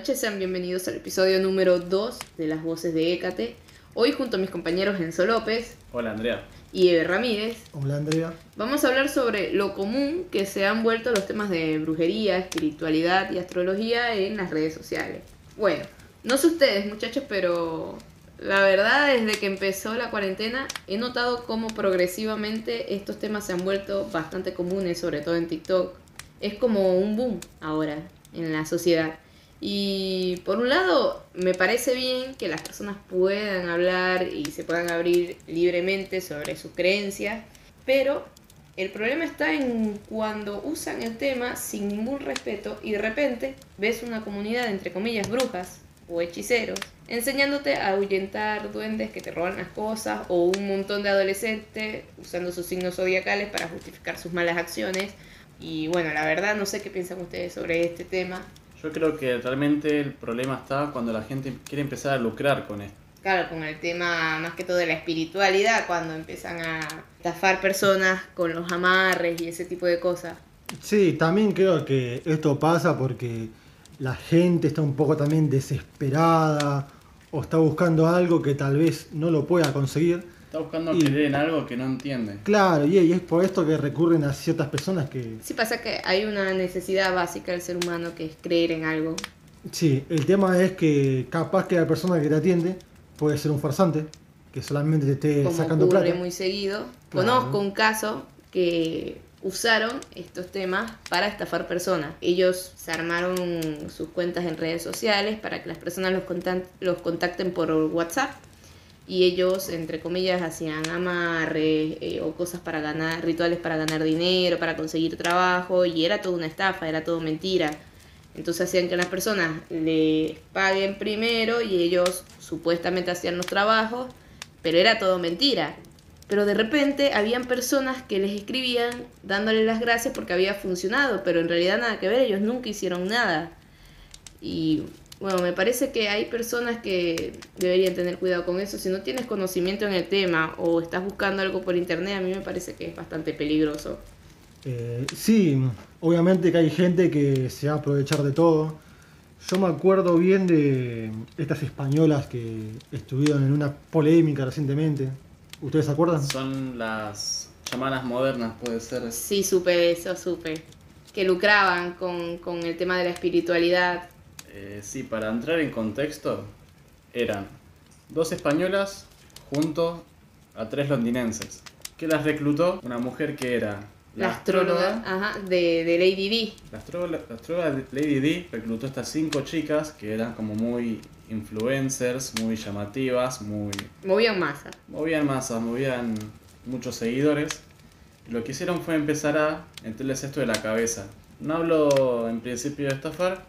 noches, sean bienvenidos al episodio número 2 de Las Voces de Écate. Hoy junto a mis compañeros Enzo López Hola Andrea. y Eve Ramírez Hola Andrea. vamos a hablar sobre lo común que se han vuelto los temas de brujería, espiritualidad y astrología en las redes sociales. Bueno, no sé ustedes muchachos, pero la verdad desde que empezó la cuarentena he notado cómo progresivamente estos temas se han vuelto bastante comunes, sobre todo en TikTok. Es como un boom ahora en la sociedad. Y por un lado, me parece bien que las personas puedan hablar y se puedan abrir libremente sobre sus creencias, pero el problema está en cuando usan el tema sin ningún respeto y de repente ves una comunidad, entre comillas, brujas o hechiceros, enseñándote a ahuyentar duendes que te roban las cosas o un montón de adolescentes usando sus signos zodiacales para justificar sus malas acciones. Y bueno, la verdad no sé qué piensan ustedes sobre este tema. Yo creo que realmente el problema está cuando la gente quiere empezar a lucrar con esto. Claro, con el tema más que todo de la espiritualidad, cuando empiezan a estafar personas con los amarres y ese tipo de cosas. Sí, también creo que esto pasa porque la gente está un poco también desesperada o está buscando algo que tal vez no lo pueda conseguir. Está buscando Y- creer en algo que no entiende. Claro, y y es por esto que recurren a ciertas personas que... Sí pasa que hay una necesidad básica del ser humano que es creer en algo. Sí, el tema es que capaz que la persona que te atiende puede ser un farsante, que solamente te esté como sacando ocurre plata. muy seguido. Claro. Conozco un caso que usaron estos temas para estafar personas. Ellos se armaron sus cuentas en redes sociales para que las personas los contacten por WhatsApp y ellos, entre comillas, hacían amarres eh, o cosas para ganar, rituales para ganar dinero, para conseguir trabajo y era toda una estafa, era todo mentira. Entonces hacían que las personas le paguen primero y ellos supuestamente hacían los trabajos, pero era todo mentira. Pero de repente habían personas que les escribían dándole las gracias porque había funcionado, pero en realidad nada que ver, ellos nunca hicieron nada. Y bueno, me parece que hay personas que deberían tener cuidado con eso. Si no tienes conocimiento en el tema o estás buscando algo por internet, a mí me parece que es bastante peligroso. Eh, sí, obviamente que hay gente que se va a aprovechar de todo. Yo me acuerdo bien de estas españolas que estuvieron en una polémica recientemente. ¿Ustedes se acuerdan? Son las chamanas modernas, puede ser. Sí, supe eso, supe. Que lucraban con, con el tema de la espiritualidad. Eh, sí, para entrar en contexto, eran dos españolas junto a tres londinenses. Que las reclutó una mujer que era La, astróloga ajá, de, de Lady D. La astróloga, la astróloga Lady D reclutó a estas cinco chicas que eran como muy influencers, muy llamativas, muy... Movían masa. movían masas, movían muchos seguidores. Lo que hicieron fue empezar a meterles esto de la cabeza. No hablo en principio de estafar,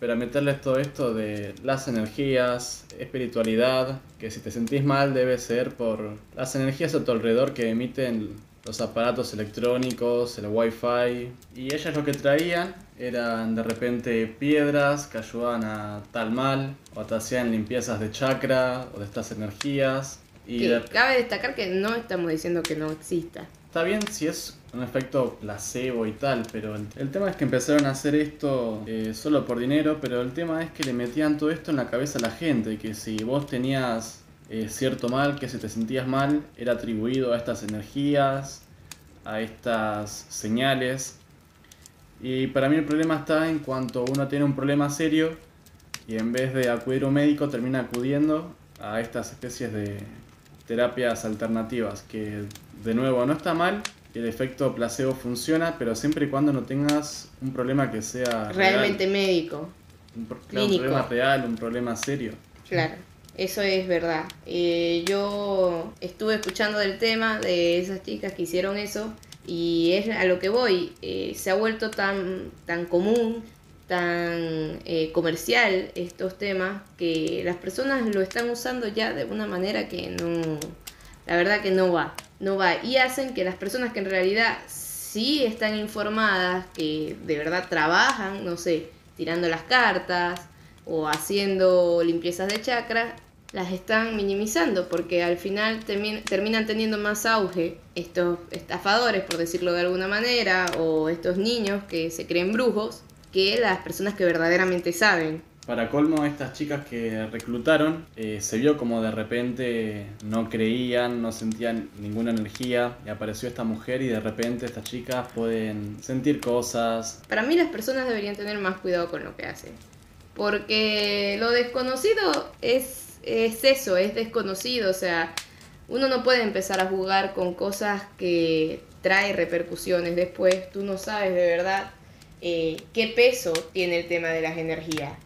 pero a meterles todo esto de las energías, espiritualidad, que si te sentís mal debe ser por las energías a tu alrededor que emiten los aparatos electrónicos, el wifi. Y ellas lo que traían eran de repente piedras que ayudaban a tal mal, o te hacían limpiezas de chakra o de estas energías. Y de- cabe destacar que no estamos diciendo que no exista. Está bien si es un efecto placebo y tal, pero el, el tema es que empezaron a hacer esto eh, solo por dinero, pero el tema es que le metían todo esto en la cabeza a la gente, que si vos tenías eh, cierto mal, que si te sentías mal, era atribuido a estas energías, a estas señales. Y para mí el problema está en cuanto uno tiene un problema serio y en vez de acudir a un médico termina acudiendo a estas especies de terapias alternativas que de nuevo no está mal el efecto placebo funciona pero siempre y cuando no tengas un problema que sea real, Realmente médico. un, pro- problema real un problema serio Claro, eso es verdad. Eh, yo estuve escuchando del tema de esas chicas que hicieron eso y es a lo que voy. Eh, se ha vuelto tan, tan común, tan eh, comercial estos temas que las personas lo están usando ya de una manera que no, la verdad que no va, no va. Y hacen que las personas que en realidad sí están informadas, que de verdad trabajan, no sé, tirando las cartas o haciendo limpiezas de chakras, las están minimizando porque al final termi- terminan teniendo más auge estos estafadores, por decirlo de alguna manera, o estos niños que se creen brujos, que las personas que verdaderamente saben. Para colmo, estas chicas que reclutaron, eh, se vio como de repente no creían, no sentían ninguna energía, y apareció esta mujer y de repente estas chicas pueden sentir cosas. Para mí las personas deberían tener más cuidado con lo que hacen. Porque lo desconocido es, es eso, es desconocido. O sea, uno no puede empezar a jugar con cosas que trae repercusiones después. Tú no sabes de verdad eh, qué peso tiene el tema de las energías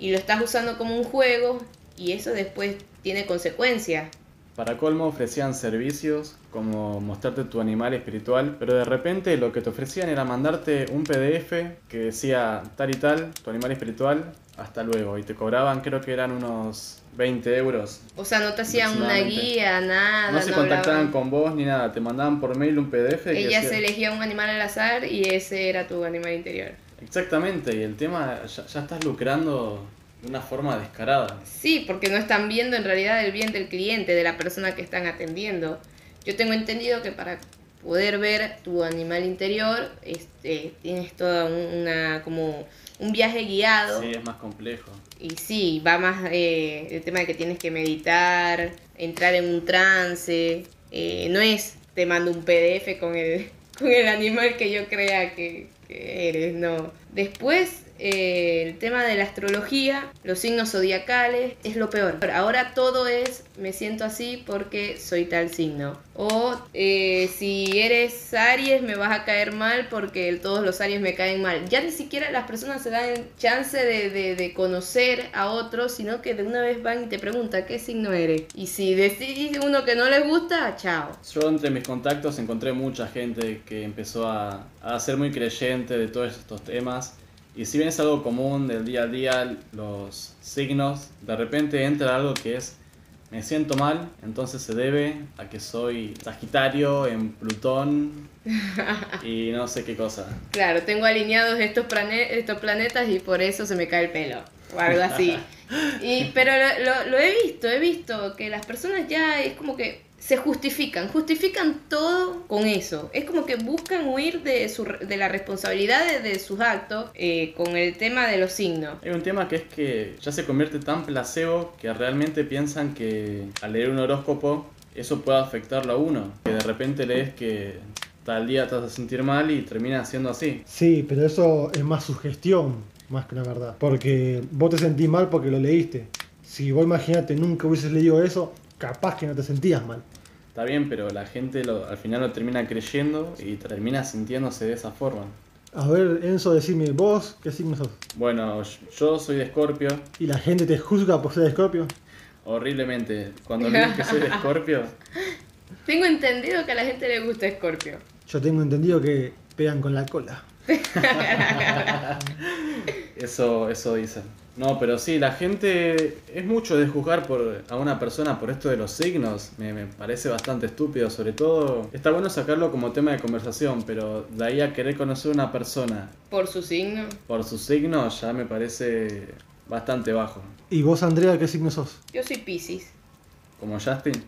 y lo estás usando como un juego y eso después tiene consecuencias. Para colmo ofrecían servicios como mostrarte tu animal espiritual, pero de repente lo que te ofrecían era mandarte un PDF que decía tal y tal, tu animal espiritual, hasta luego, y te cobraban creo que eran unos 20 euros. O sea, no te hacían una guía, nada. No se contactaban con vos ni nada, te mandaban por mail un PDF. Ella se elegía un animal al azar y ese era tu animal interior. Exactamente, y el tema ya, ya estás lucrando de una forma descarada. Sí, porque no están viendo en realidad el bien del cliente, de la persona que están atendiendo. Yo tengo entendido que para poder ver tu animal interior, este, tienes toda una como un viaje guiado. Sí, es más complejo. Y sí, va más eh, el tema de que tienes que meditar, entrar en un trance. Eh, no es te mando un PDF con el, con el animal que yo crea que, eres, no. Después eh, el tema de la astrología, los signos zodiacales, es lo peor. Ahora todo es, me siento así porque soy tal signo. O eh, si eres Aries me vas a caer mal porque todos los Aries me caen mal. Ya ni siquiera las personas se dan chance de, conocer a otros, sino que de una vez van y te preguntan qué signo eres. Y si decís uno que no les gusta, chao. Yo entre mis contactos encontré mucha gente que empezó a, a ser muy creyente de todos estos temas y si bien es algo común del día a día, los signos, de repente entra algo que es me siento mal, entonces se debe a que soy Sagitario en Plutón y no sé qué cosa. Claro, tengo alineados estos, estos planetas y por eso se me cae el pelo o algo así. y, pero lo, lo he visto, he visto que las personas ya es como que se justifican, justifican todo con eso. Es como que buscan huir de, su, de la responsabilidad de, sus actos eh, con el tema de los signos. Hay un tema que es que ya se convierte tan placebo que realmente piensan que al leer un horóscopo eso puede afectarlo a uno. Que de repente lees que tal día te vas a sentir mal y termina siendo así. Sí, pero eso es más sugestión, más que la verdad. Porque vos te sentís mal porque lo leíste. Si vos imagínate nunca hubieses leído eso, capaz que no te sentías mal. Está bien, pero la gente lo, al final lo termina creyendo y termina sintiéndose de esa forma. A ver, Enzo, decime, vos, ¿qué signo sos? Bueno, yo soy de Escorpio. ¿Y la gente te juzga por ser de Escorpio? Horriblemente. Cuando digo que soy de Escorpio... Tengo entendido que a la gente le gusta Escorpio. Yo tengo entendido que pegan con la cola. eso, eso dicen. No, pero sí, la gente es mucho de juzgar por, a una persona por esto de los signos. Me, parece bastante estúpido, sobre todo. Está bueno sacarlo como tema de conversación, pero de ahí a querer conocer a una persona. ¿Por su signo? Por su signo ya me parece bastante bajo. ¿Y vos, Andrea, qué signo sos? Yo soy Pisces. ¿Como Justin?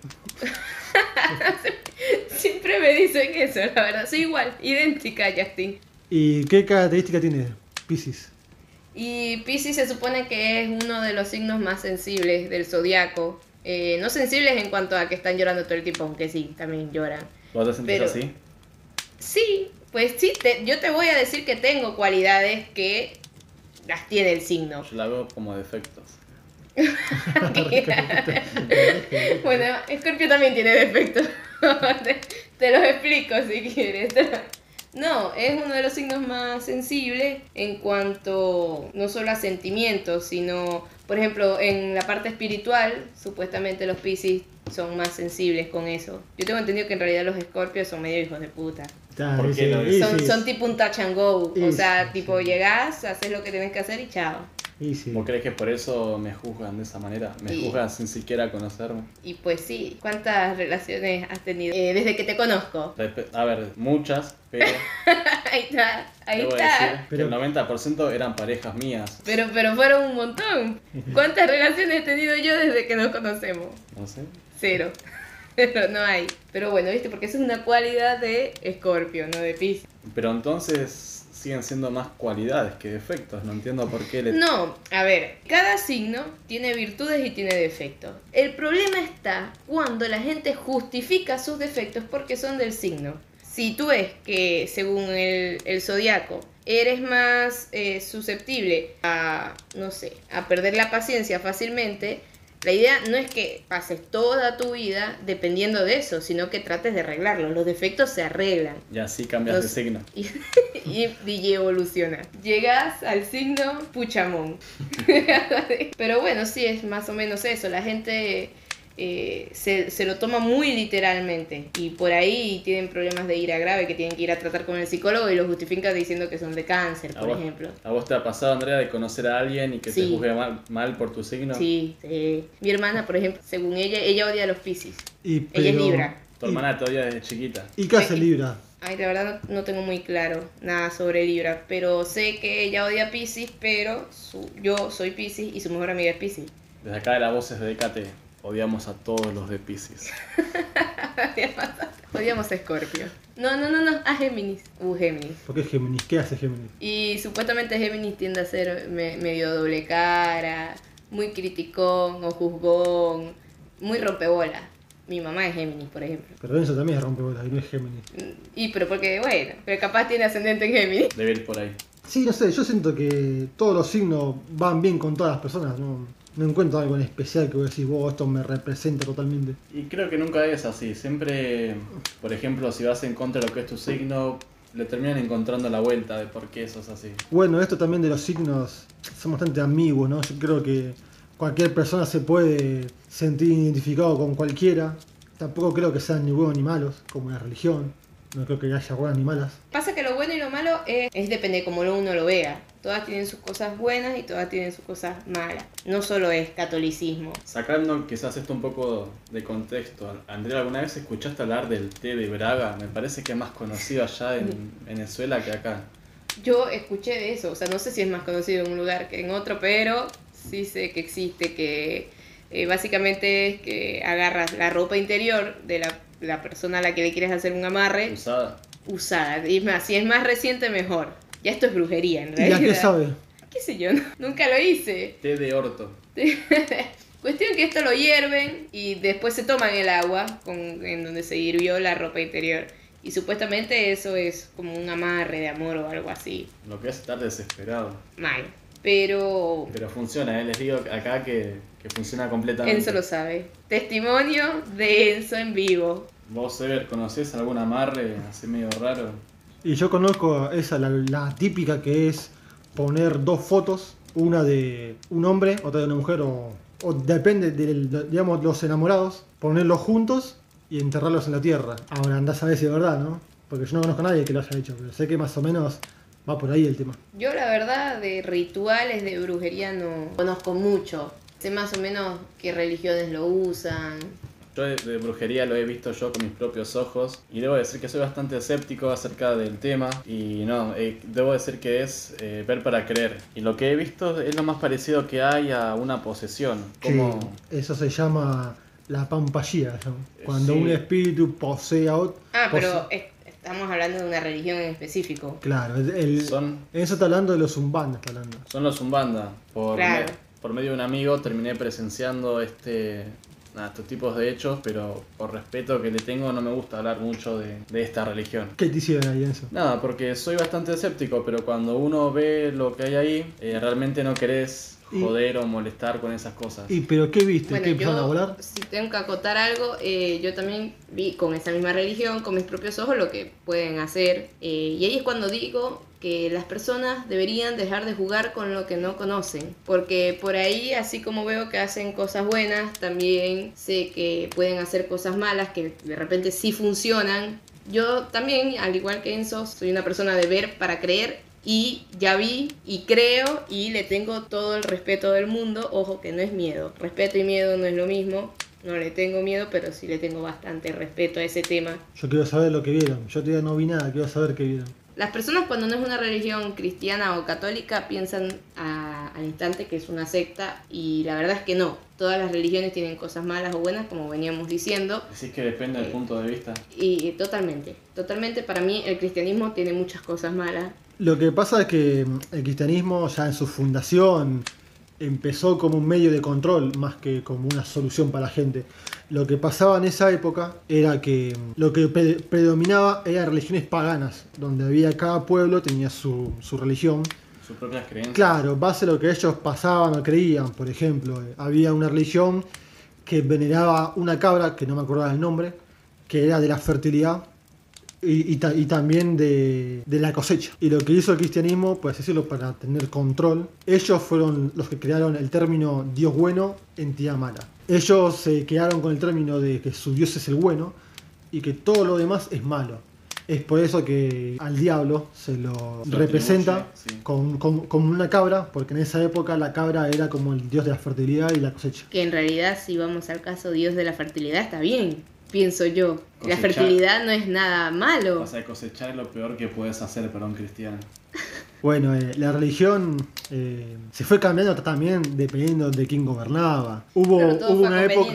Siempre me dicen eso, la verdad. Soy igual, idéntica a Justin. ¿Y qué característica tiene Pisces? Y Pisces se supone que es uno de los signos más sensibles del zodiaco. Eh, no sensibles en cuanto a que están llorando todo el tiempo, aunque sí, también lloran. ¿Vos te sentís así? Sí, pues sí, yo te voy a decir que tengo cualidades que las tiene el signo. Yo la veo como defectos. bueno, Scorpio también tiene defectos. te los explico si quieres. No, es uno de los signos más sensibles en cuanto no solo a sentimientos, sino, por ejemplo, en la parte espiritual, supuestamente los Pisces son más sensibles con eso. Yo tengo entendido que en realidad los Escorpios son medio hijos de puta. son, tipo un touch and go. o sea, tipo llegás, haces lo que tienes que hacer y chao. ¿Vos crees que por eso me juzgan de esa manera? ¿Me juzgan sin siquiera conocerme? Y pues sí, ¿cuántas relaciones has tenido eh, desde que te conozco? A ver, muchas, pero... ahí está, ahí está. pero... el 90% eran parejas mías. Pero, pero fueron un montón. ¿Cuántas relaciones he tenido yo desde que nos conocemos? No sé. Cero. pero no hay. Pero bueno, viste, porque eso es una cualidad de Escorpio, no de Pisces. Pero entonces siguen siendo más cualidades que defectos. No entiendo por qué le... No, a ver, cada signo tiene virtudes y tiene defectos. El problema está cuando la gente justifica sus defectos porque son del signo. Si tú ves que según el, el zodiaco eres más eh, susceptible a, no sé, a perder la paciencia fácilmente, la idea no es que pases toda tu vida dependiendo de eso, sino que trates de arreglarlo. Los defectos se arreglan. Y así cambias Los- de signo. Y, y, y evoluciona. Llegas al signo Puchamón. Pero bueno, sí, es más o menos eso. La gente eh, se, se lo toma muy literalmente. Y por ahí tienen problemas de ira grave que tienen que ir a tratar con el psicólogo y lo justifican diciendo que son de cáncer, ¿A por vos, ejemplo. ¿A vos te ha pasado, Andrea, de conocer a alguien y que te Sí. juzgue mal, mal por tu signo? Sí, sí. Mi hermana, por ejemplo, según ella, ella odia a los piscis. Y, Ella es pero- Libra. Tu hermana te odia desde chiquita. ¿Y qué hace Libra? Ay, la verdad no, no tengo muy claro nada sobre Libra, pero sé que ella odia a Pisces, pero su- yo soy Pisces y su mejor amiga es Pisces. Desde acá de las voces de DKT, odiamos a todos los de Pisces. Odiamos a Scorpio. No, no, no, no, a Géminis. Uh, Géminis. ¿Por qué Géminis? ¿Qué hace Géminis? Y supuestamente Géminis tiende a ser me- medio doble cara, muy criticón o juzgón, muy rompebola. Mi mamá es Géminis, por ejemplo. Pero Enzo también es rompebolas y no es Géminis. Y pero porque, bueno, pero capaz tiene ascendente en Géminis. Debe ir por ahí. Sí, no sé, yo siento que todos los signos van bien con todas las personas, no, no encuentro algo en especial que voy a decir, vos, esto me representa totalmente. Y creo que nunca es así. Siempre, por ejemplo, si vas en contra de lo que es tu signo, le terminan encontrando la vuelta de por qué sos así. Bueno, esto también de los signos son bastante ambiguos, ¿no? Yo creo que cualquier persona se puede sentir identificado con cualquiera. Tampoco creo que sean ni buenos ni malos, como la religión. No creo que haya buenas ni malas. Pasa que lo malo es, es depende de cómo uno lo vea. Todas tienen sus cosas buenas y todas tienen sus cosas malas. No solo es catolicismo. Sacando quizás esto un poco de contexto, Andrea, ¿alguna vez escuchaste hablar del té de Braga? Me parece que es más conocido allá en Venezuela que acá. Yo escuché de eso, o sea, no sé si es más conocido en un lugar que en otro, pero sí sé que existe, que eh, básicamente es que agarras la ropa interior de la, la persona a la que le quieres hacer un amarre Usada. Usada. Y más, si es más reciente, mejor. Ya esto es brujería, en ¿Y realidad. a qué sabe? ¿Qué sé yo? no- nunca lo hice. Té de orto. Cuestión que esto lo hierven y después se toman el agua con, en donde se hirvió la ropa interior. Y supuestamente eso es como un amarre de amor o algo así. Lo que es estar desesperado. Mal. Pero Pero funciona, ¿eh? les digo acá que, que funciona completamente. Enzo lo sabe. Testimonio de Enzo en vivo. ¿Vos, Ever, conocés algún amarre así medio raro? Y yo conozco esa, la, la típica que es poner dos fotos, una de un hombre, otra de una mujer, o, o depende de, de, digamos, los enamorados, ponerlos juntos y enterrarlos en la tierra. Ahora andás a ver si es verdad, ¿no? Porque yo no conozco a nadie que lo haya hecho, pero sé que más o menos va por ahí el tema. Yo la verdad de rituales de brujería no conozco mucho. Sé más o menos qué religiones lo usan. Yo de, de brujería lo he visto yo con mis propios ojos y debo decir que soy bastante escéptico acerca del tema y no, eh, debo decir que es eh, ver para creer. Y lo que he visto es lo más parecido que hay a una posesión. Como... Que eso se llama la pampallía, ¿no? Cuando sí. un espíritu posee a otro. Ah, pero es- estamos hablando de una religión en específico. Claro, el, Son, eso está hablando de los zumbandas, está hablando. son los Zumbanda. Por, Claro. me- por medio de un amigo terminé presenciando este, nada, estos tipos de hechos, pero por respeto que le tengo no me gusta hablar mucho de, de esta religión. ¿Qué te hicieron ahí, eso? Nada, porque soy bastante escéptico, pero cuando uno ve lo que hay ahí, eh, realmente no querés Y- joder o molestar con esas cosas. ¿Y pero qué viste? Bueno, ¿Qué empezaron a volar? si tengo que acotar algo, eh, yo también vi con esa misma religión, con mis propios ojos, lo que pueden hacer. eh, y ahí es cuando digo que las personas deberían dejar de jugar con lo que no conocen. Porque por ahí, así como veo que hacen cosas buenas, también sé que pueden hacer cosas malas que de repente sí funcionan. Yo también, al igual que Enzo, soy una persona de ver para creer y ya vi y creo y le tengo todo el respeto del mundo. Ojo que no es miedo. Respeto y miedo no es lo mismo. No le tengo miedo, pero sí le tengo bastante respeto a ese tema. Yo quiero saber lo que vieron. Yo todavía no vi nada, quiero saber qué vieron. Las personas cuando no es una religión cristiana o católica piensan a- al instante que es una secta y la verdad es que no. Todas las religiones tienen cosas malas o buenas, como veníamos diciendo. Decís que depende del Eh, punto de vista. Y eh, totalmente, totalmente para mí el cristianismo tiene muchas cosas malas. Lo que pasa es que mm, el cristianismo ya en su fundación empezó como un medio de control más que como una solución para la gente. Lo que pasaba en esa época era que mm, lo que pre- predominaba eran religiones paganas, donde había cada pueblo tenía su, su religión. Sus propias creencias. Claro, base a lo que ellos pasaban o creían, por ejemplo, eh, había una religión que veneraba una cabra, que no me acordaba el nombre, que era de la fertilidad y, y ta- y también de, de la cosecha. Y lo que hizo el cristianismo, pues decirlo, para tener control, ellos fueron los que crearon el término Dios bueno, entidad mala. Ellos se quedaron con el término de que su Dios es el bueno y que todo lo demás es malo. Es por eso que al diablo se lo Se representa sí. con- con- como una cabra, porque en esa época la cabra era como el dios de la fertilidad y la cosecha. Que en realidad, si vamos al caso Dios de la fertilidad, está bien, pienso yo. La fertilidad no es nada malo. O sea, cosechar es lo peor que puedes hacer para un cristiano. Bueno, eh, la religión eh, se fue cambiando también dependiendo de quién gobernaba. Hubo, Pero todo hubo fue una época,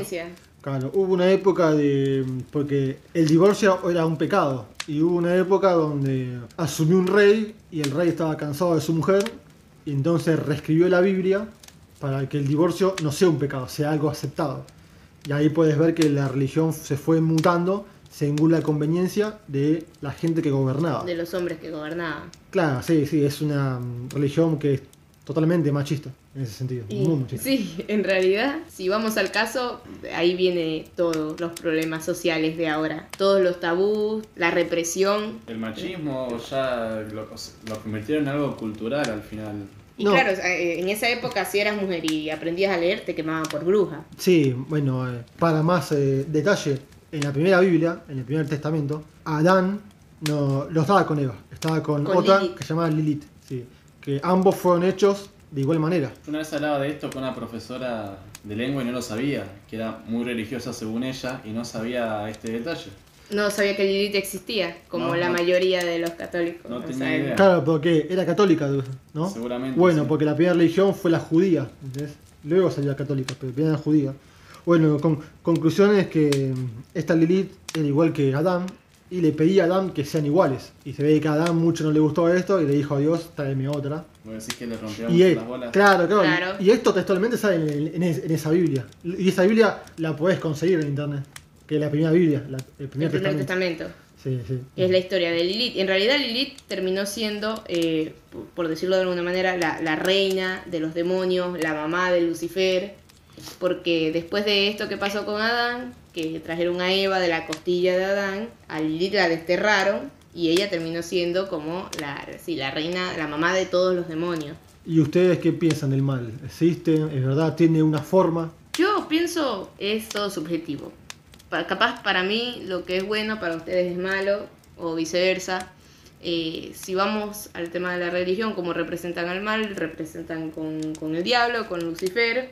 claro, hubo una época de porque el divorcio era un pecado y hubo una época donde asumió un rey y el rey estaba cansado de su mujer y entonces reescribió la Biblia para que el divorcio no sea un pecado, sea algo aceptado. Y ahí puedes ver que la religión se fue mutando según la conveniencia de la gente que gobernaba. de los hombres que gobernaban. Claro, sí, sí, es una mm, religión que es totalmente machista en ese sentido. Y- muy machista. sí, en realidad, si vamos al caso, ahí viene todos los problemas sociales de ahora. Todos los tabús, la represión. El machismo ya lo, lo convirtieron en algo cultural al final. Y No. claro, eh, en esa época si eras mujer y aprendías a leer, te quemaban por bruja. Sí, bueno, eh, para más eh, detalle, en la primera Biblia, en el primer testamento, Adán no, no estaba con Eva, estaba con, Con otra Lilith. que se llamaba Lilith. Sí, que ambos fueron hechos de igual manera. Una vez hablaba de esto con una profesora de lengua y no lo sabía, que era muy religiosa según ella y no sabía este detalle. No sabía que Lilith existía, como No, la no. mayoría de los católicos. No en tenía idea. Claro, porque era católica, ¿no? Seguramente, Bueno, sí. porque la primera religión fue la judía, ¿entendés? Luego salió la católica, pero primero la judía. Bueno, con, conclusión es que esta Lilith era igual que Adán y le pedía a Adán que sean iguales. Y se ve que a Adán mucho no le gustó esto y le dijo a Dios, tráeme otra. Voy a decir que le rompió Y mucho él, las bolas. claro, claro, Claro. Y esto textualmente sale en, en esa Biblia. Y esa Biblia la podés conseguir en internet. Que es la primera Biblia, la- el primer El primer testamento. testamento. Sí, sí. Es la historia de Lilith. En realidad Lilith terminó siendo, eh, por- decirlo de alguna manera, la, la reina de los demonios, la mamá de Lucifer, porque después de esto que pasó con Adán, que trajeron a Eva de la costilla de Adán, a Lilith la desterraron y ella terminó siendo como la, sí, la reina, la mamá de todos los demonios. ¿Y ustedes qué piensan del mal? ¿Existe? ¿Es verdad? ¿Tiene una forma? Yo pienso es todo subjetivo. Pa- capaz para mí lo que es bueno para ustedes es malo o viceversa. Eh, si vamos al tema de la religión, como representan al mal, representan con, con el diablo, con Lucifer,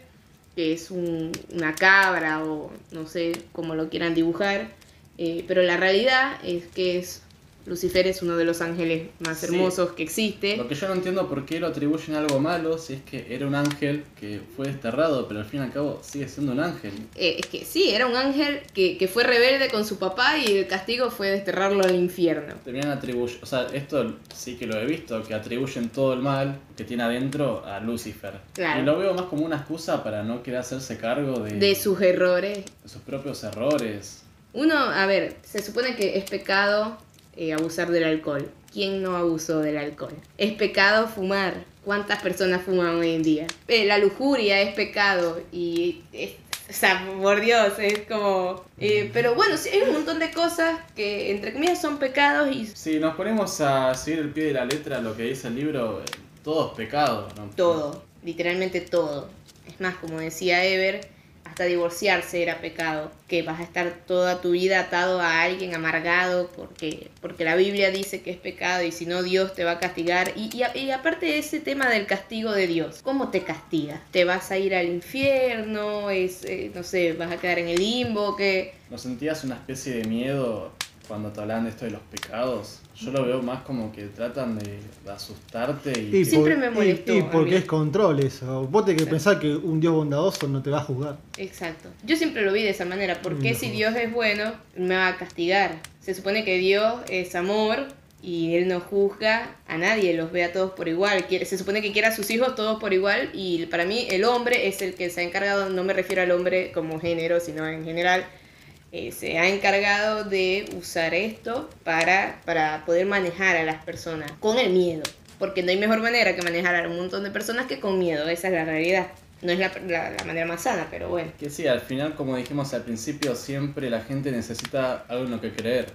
que es un- una cabra o no sé cómo lo quieran dibujar. Eh, pero la realidad es que es, Lucifer es uno de los ángeles más Sí. hermosos que existe. Lo que yo no entiendo por qué lo atribuyen a algo malo si es que era un ángel que fue desterrado, pero al fin y al cabo sigue siendo un ángel. Eh, es que sí, era un ángel que, que fue rebelde con su papá y el castigo fue desterrarlo al infierno. Terminan atribuyendo, o sea, esto sí que lo he visto, que atribuyen todo el mal que tiene adentro a Lucifer. Claro. Y lo veo más como una excusa para no querer hacerse cargo de, De sus errores. de sus propios errores. Uno, a ver, se supone que es pecado eh, abusar del alcohol. ¿Quién no abusó del alcohol? Es pecado fumar. ¿Cuántas personas fuman hoy en día? Eh, la lujuria es pecado y es- o sea, por Dios, es como... eh, pero bueno, sí, hay un montón de cosas que entre comillas son pecados y Si nos ponemos a seguir el pie de la letra lo que dice el libro, todo es pecado. ¿no? todo, literalmente todo. Es más, como decía Ever, hasta divorciarse era pecado, que vas a estar toda tu vida atado a alguien amargado porque, porque la Biblia dice que es pecado y si no Dios te va a castigar. Y, y, y aparte ese tema del castigo de Dios, ¿cómo te castiga? ¿Te vas a ir al infierno? Es, eh, no sé, vas a quedar en el limbo? que ¿No sentías una especie de miedo cuando te hablan de esto de los pecados, yo lo veo más como que tratan de, de asustarte y, Y que- Siempre me molestó Y, porque mí. es control eso. Vos tenés que pensar que un Dios bondadoso no te va a juzgar. Exacto. Yo siempre lo vi de esa manera. ¿Por qué No. si Dios es bueno me va a castigar? Se supone que Dios es amor y Él no juzga a nadie, los ve a todos por igual. Se supone que quiere a sus hijos todos por igual y para mí el hombre es el que se ha encargado, no me refiero al hombre como género, sino en general, eh, se ha encargado de usar esto para, para poder manejar a las personas con el miedo. Porque no hay mejor manera que manejar a un montón de personas que con miedo, esa es la realidad. No es la, la- la manera más sana, pero bueno. que sí, al final, como dijimos al principio, siempre la gente necesita algo en lo que creer.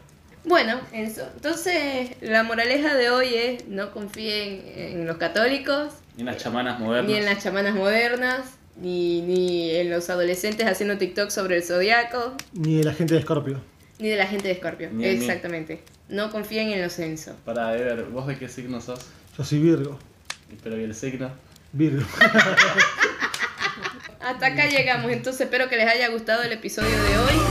Bueno, eso. entonces la moraleja de hoy es no confíen en los católicos, chamanas modernas. ni en las chamanas modernas, ni, ni en los adolescentes haciendo TikTok sobre el zodiaco, Ni de la gente de Scorpio. ni de la gente de Scorpio. Ni en mí. Exactamente. No confíen en los censos. Para ver, ¿vos de qué signo sos? Yo soy Virgo. Pero ¿y el signo? Virgo. Hasta acá llegamos, entonces espero que les haya gustado el episodio de hoy.